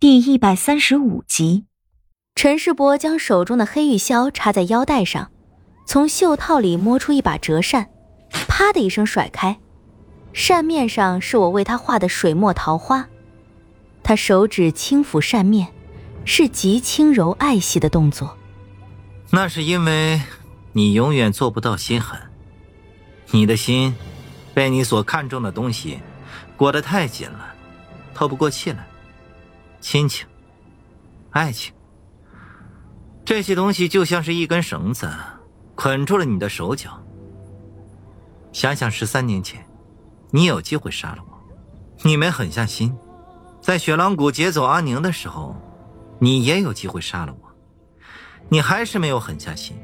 第一百三十五集，陈世伯将手中的黑玉箫插在腰带上，从袖套里摸出一把折扇，啪的一声甩开，扇面上是我为他画的水墨桃花。他手指轻抚扇面，是极轻柔爱惜的动作。那是因为你永远做不到心狠，你的心被你所看重的东西裹得太紧了，透不过气来。亲情、爱情，这些东西就像是一根绳子，捆住了你的手脚。想想十三年前，你有机会杀了我，你没狠下心；在雪狼谷劫走阿宁的时候，你也有机会杀了我，你还是没有狠下心。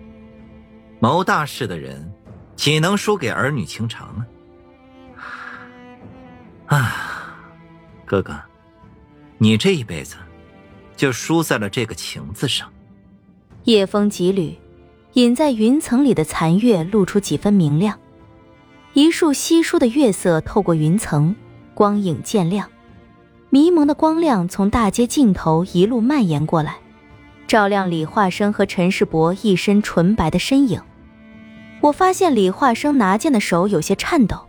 谋大事的人，岂能输给儿女情长呢？啊，哥哥。你这一辈子，就输在了这个“情”字上。夜风几缕，隐在云层里的残月露出几分明亮。一束稀疏的月色透过云层，光影渐亮。迷蒙的光亮从大街尽头一路蔓延过来，照亮李化生和陈世伯一身纯白的身影。我发现李化生拿剑的手有些颤抖，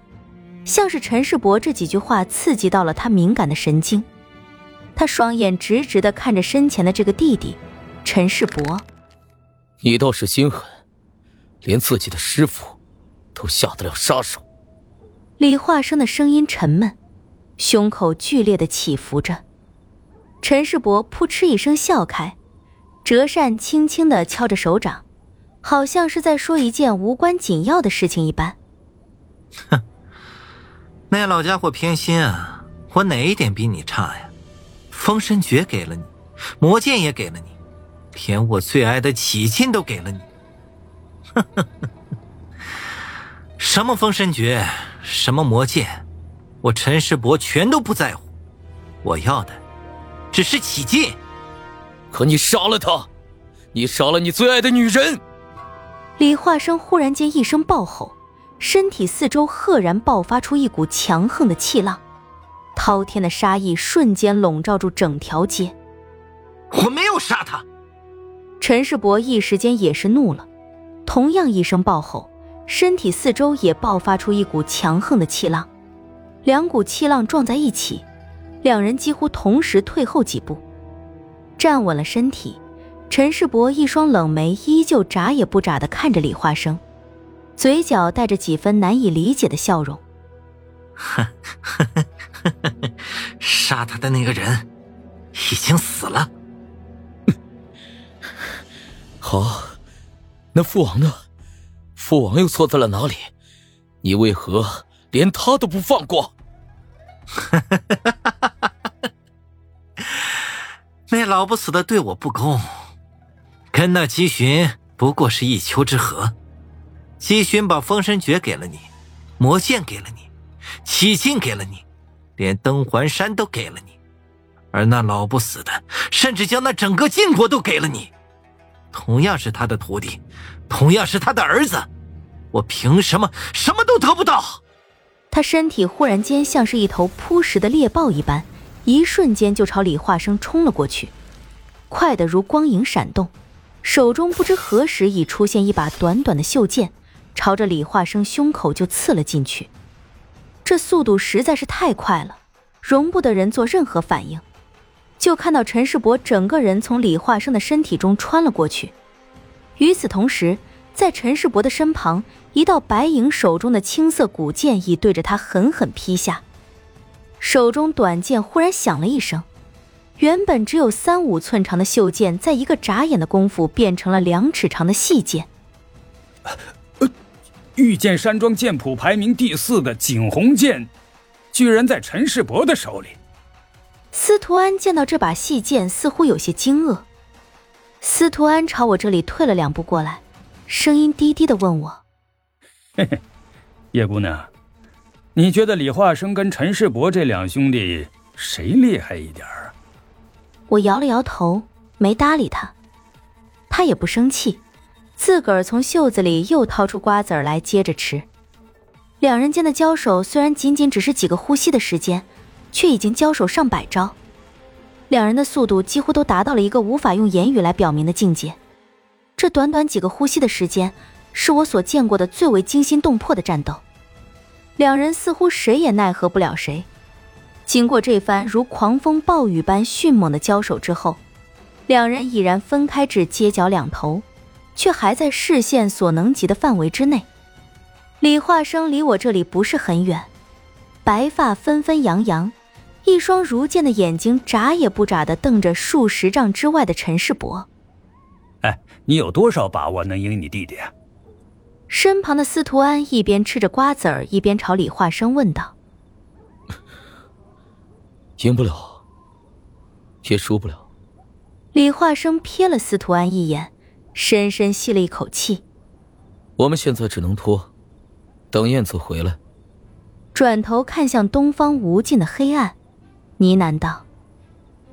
像是陈世伯这几句话刺激到了他敏感的神经。他双眼直直的看着身前的这个弟弟，陈世伯。你倒是心狠，连自己的师傅都下得了杀手。李化生的声音沉闷，胸口剧烈的起伏着。陈世伯扑哧一声笑开，折扇轻轻的敲着手掌，好像是在说一件无关紧要的事情一般。哼，那老家伙偏心啊！我哪一点比你差呀？封神诀给了你，魔剑也给了你，连我最爱的启劲都给了你。什么封神诀，什么魔剑，我陈世伯全都不在乎。我要的只是启劲。可你杀了他，你杀了你最爱的女人。李化生忽然间一声暴吼，身体四周赫然爆发出一股强横的气浪。滔天的杀意瞬间笼罩住整条街。我没有杀他。陈世伯一时间也是怒了，同样一声暴吼，身体四周也爆发出一股强横的气浪，两股气浪撞在一起，两人几乎同时退后几步，站稳了身体。陈世伯一双冷眉依旧眨也不眨地看着李化生，嘴角带着几分难以理解的笑容。哼，杀他的那个人已经死了。好，那父王呢？父王又错在了哪里？你为何连他都不放过？那老不死的对我不公，跟那姬寻不过是一丘之貉。姬寻把封神诀给了你，魔剑给了你。启劲给了你，连登环山都给了你，而那老不死的甚至将那整个晋国都给了你。同样是他的徒弟，同样是他的儿子，我凭什么什么都得不到？他身体忽然间像是一头扑食的猎豹一般，一瞬间就朝李化生冲了过去，快得如光影闪动，手中不知何时已出现一把短短的袖剑，朝着李化生胸口就刺了进去。这速度实在是太快了，容不得人做任何反应。就看到陈世伯整个人从李化生的身体中穿了过去。与此同时，在陈世伯的身旁，一道白影手中的青色古剑已对着他狠狠劈下。手中短剑忽然响了一声，原本只有三五寸长的袖剑，在一个眨眼的功夫变成了两尺长的细剑。御剑山庄剑谱排名第四的景洪剑，居然在陈世伯的手里。司徒安见到这把细剑，似乎有些惊愕。司徒安朝我这里退了两步过来，声音低低的问我：“嘿嘿，叶姑娘，你觉得李化生跟陈世伯这两兄弟谁厉害一点儿？”我摇了摇头，没搭理他。他也不生气。自个儿从袖子里又掏出瓜子儿来，接着吃。两人间的交手虽然仅仅只是几个呼吸的时间，却已经交手上百招。两人的速度几乎都达到了一个无法用言语来表明的境界。这短短几个呼吸的时间，是我所见过的最为惊心动魄的战斗。两人似乎谁也奈何不了谁。经过这番如狂风暴雨般迅猛的交手之后，两人已然分开至街角两头，却还在视线所能及的范围之内。李化生离我这里不是很远，白发纷纷扬扬，一双如剑的眼睛眨也不眨地瞪着数十丈之外的陈世伯。哎，你有多少把握能赢你弟弟？身旁的司徒安一边吃着瓜子儿，一边朝李化生问道：“赢不了，也输不了。”李化生瞥了司徒安一眼，深深吸了一口气：“我们现在只能拖，等燕子回来。”转头看向东方无尽的黑暗，呢喃道：“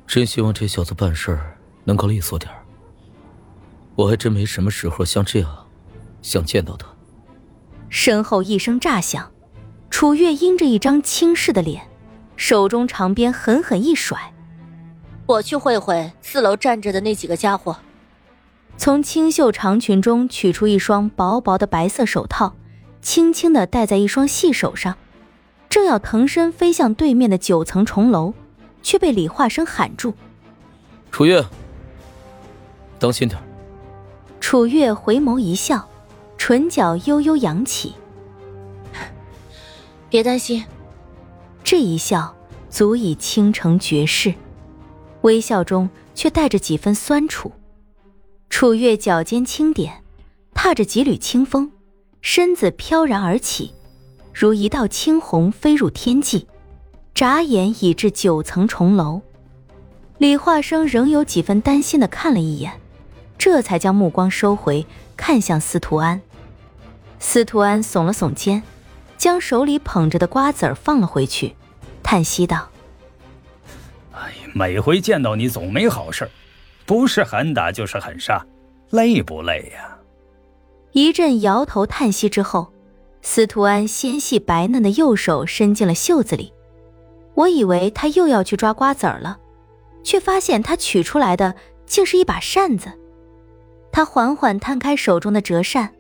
真希望这小子办事儿能够利索点儿。我还真没什么时候像这样。”想见到他。身后一声炸响，楚月阴着一张轻视的脸，手中长鞭狠狠一甩：“我去会会四楼站着的那几个家伙。”从清秀长裙中取出一双薄薄的白色手套，轻轻的戴在一双细手上，正要腾身飞向对面的九层重楼，却被李化生喊住：“楚月，当心点。”楚月回眸一笑。唇角悠悠扬起，别担心，这一笑足以倾城绝世，微笑中却带着几分酸楚。楚月脚尖轻点，踏着几缕清风，身子飘然而起，如一道青虹飞入天际，眨眼已至九层重楼。李化生仍有几分担心的看了一眼，这才将目光收回，看向司徒安。司徒安耸了耸肩，将手里捧着的瓜子儿放了回去，叹息道：“哎，每回见到你总没好事儿不是狠打就是狠杀，累不累呀？”一阵摇头叹息之后，司徒安纤细白嫩的右手伸进了袖子里，我以为他又要去抓瓜子儿了，却发现他取出来的竟是一把扇子。他缓缓摊开手中的折扇。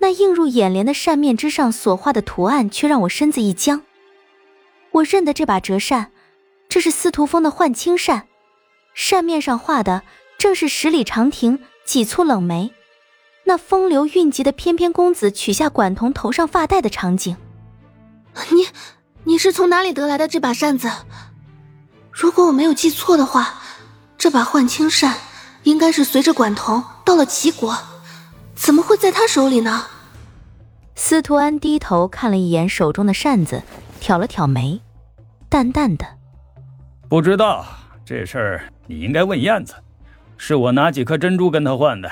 那映入眼帘的扇面之上所画的图案，却让我身子一僵。我认得这把折扇，这是司徒风的幻青扇，扇面上画的正是十里长亭几簇冷梅，那风流韵极的翩翩公子取下管童头上发带的场景。你，你是从哪里得来的这把扇子？如果我没有记错的话，这把幻青扇应该是随着管童到了齐国。怎么会在他手里呢？司徒安低头看了一眼手中的扇子，挑了挑眉，淡淡的：“不知道这事儿，你应该问燕子。是我拿几颗珍珠跟他换的，